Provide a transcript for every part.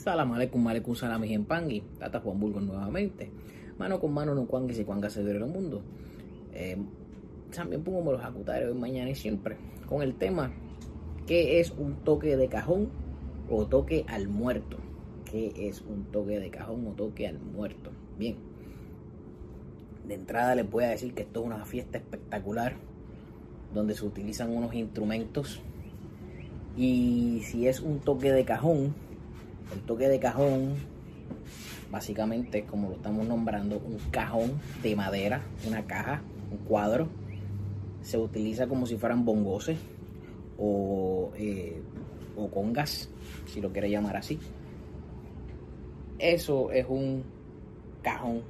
Salam aleikum, aleikum salam y pangui. Tata Juan Burgos nuevamente. Mano con mano no cuangue si cuanga se el mundo. Eh, también pongo los acutarios mañana y siempre. Con el tema, ¿qué es un toque de cajón o toque al muerto? ¿Qué es un toque de cajón o toque al muerto? Bien. De entrada les voy a decir que esto es una fiesta espectacular donde se utilizan unos instrumentos y si es un toque de cajón, el toque de cajón básicamente como lo estamos nombrando, un cajón de madera, una caja, un cuadro. Se utiliza como si fueran bongoses o, eh, o congas, si lo quiere llamar así. Eso es un cajón.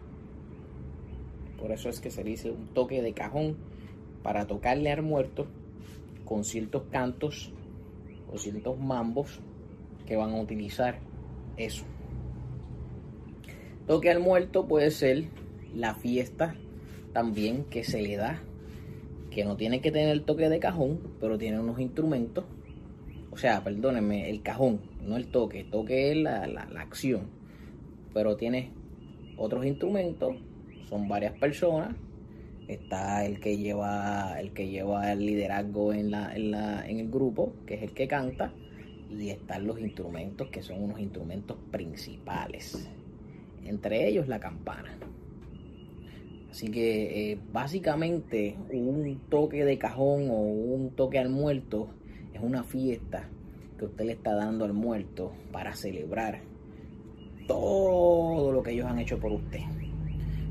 Por eso es que se dice un toque de cajón para tocarle al muerto con ciertos cantos o ciertos mambos que van a utilizar eso. Toque al muerto puede ser la fiesta también que se le da, que no tiene que tener el toque de cajón, pero tiene unos instrumentos. O sea, perdónenme, el cajón, no el toque. toque es la, la, la acción, pero tiene otros instrumentos. Son varias personas está el que lleva el que lleva el liderazgo en, la, en, la, en el grupo, que es el que canta, y están los instrumentos que son unos instrumentos principales, entre ellos la campana. Así que eh, básicamente un toque de cajón o un toque al muerto es una fiesta que usted le está dando al muerto para celebrar todo lo que ellos han hecho por usted.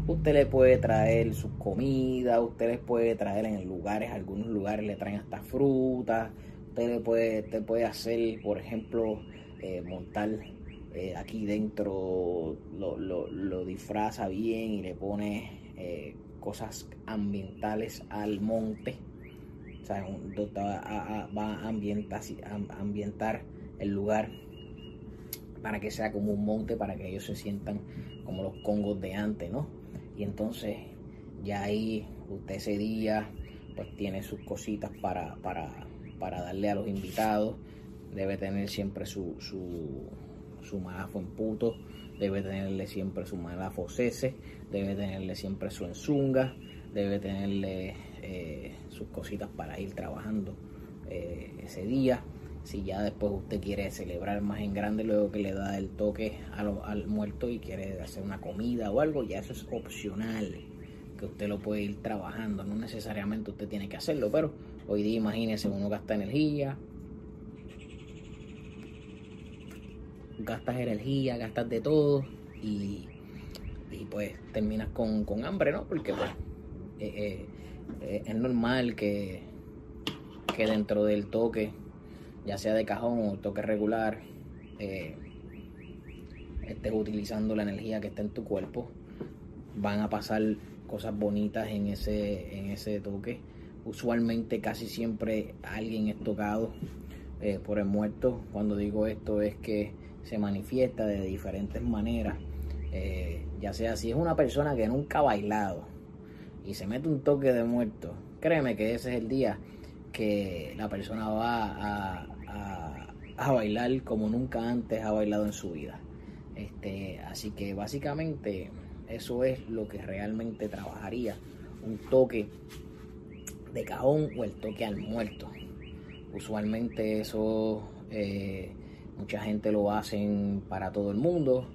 Usted le puede traer sus comidas, usted les puede traer en lugares, algunos lugares le traen hasta frutas, le puede, puede hacer, por ejemplo, eh, montar eh, aquí dentro, lo, disfraza bien y le pone eh, cosas ambientales al monte. O sea, va a ambientar, ambientar el lugar para que sea como un monte, para que ellos se sientan como los congos de antes, ¿no? Y entonces ya ahí usted ese día pues tiene sus cositas para, para, darle a los invitados. Debe tener siempre su, su, su malafo en puto, debe tenerle siempre su malafo cese, debe tenerle siempre su enzunga, debe tenerle eh, sus cositas para ir trabajando eh, ese día. Si ya después usted quiere celebrar más en grande, luego que le da el toque al muerto y quiere hacer una comida o algo, ya eso es opcional, que usted lo puede ir trabajando, no necesariamente usted tiene que hacerlo, pero hoy día imagínese, uno gasta energía, gastas energía, gastas de todo y, pues terminas con, hambre, ¿no? Porque pues eh, eh, eh, es normal que, que dentro del toque ya sea de cajón o toque regular, estés utilizando la energía que está en tu cuerpo, van a pasar cosas bonitas en ese, en ese toque. Usualmente casi siempre alguien es tocado eh, por el muerto. Cuando digo esto es que se manifiesta de diferentes maneras. Eh, ya sea si es una persona que nunca ha bailado y se mete un toque de muerto, créeme que ese es el día que la persona va a, a, bailar como nunca antes ha bailado en su vida. Este, así que básicamente eso es lo que realmente trabajaría. Un toque de cajón o el toque al muerto. Usualmente eso eh, mucha gente lo hacen para todo el mundo.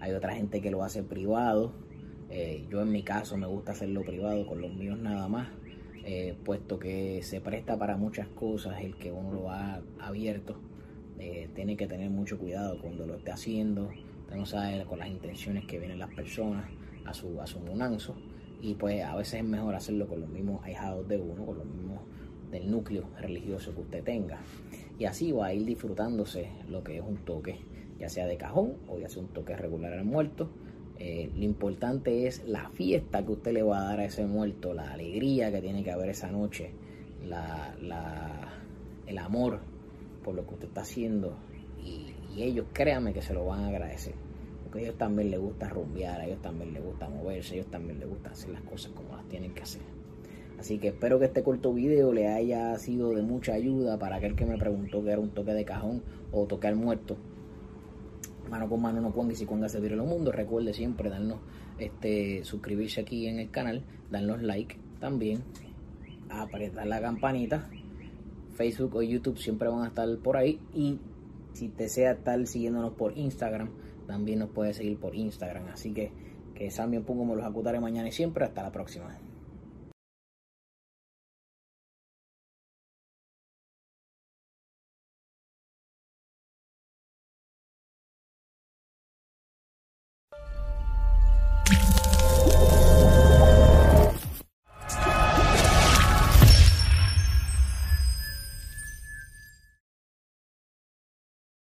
Hay otra gente que lo hace privado. Eh, yo en mi caso me gusta hacerlo privado con los míos nada más. Eh, puesto que se presta para muchas cosas el que uno lo ha abierto. Tiene que tener mucho cuidado cuando lo esté haciendo. Usted no sabe con las intenciones que vienen las personas a su, a su munanzo. Y pues a veces es mejor hacerlo con los mismos ahijados de uno, con los mismos del núcleo religioso que usted tenga. Y así va a ir disfrutándose lo que es un toque, ya sea de cajón o ya sea un toque regular al muerto eh, lo importante es la fiesta que usted le va a dar a ese muerto, la alegría que tiene que haber esa noche, la, el amor por lo que usted está haciendo. Y, ellos, créanme que se lo van a agradecer. Porque a ellos también les gusta rumbear, a ellos también les gusta moverse, a ellos también les gusta hacer las cosas como las tienen que hacer. Así que espero que este corto video le haya sido de mucha ayuda para aquel que me preguntó que era un toque de cajón o toque al muerto. mano con mano no cuanga y si cuanga se el mundo. Recuerde siempre darnos, este, suscribirse aquí en el canal, darnos like también, apretar la campanita. Facebook o YouTube siempre van a estar por ahí y si desea estar siguiéndonos por Instagram, también nos puede seguir por Instagram. Así que que Sammy pongo me los acutaré mañana y siempre. Hasta la próxima.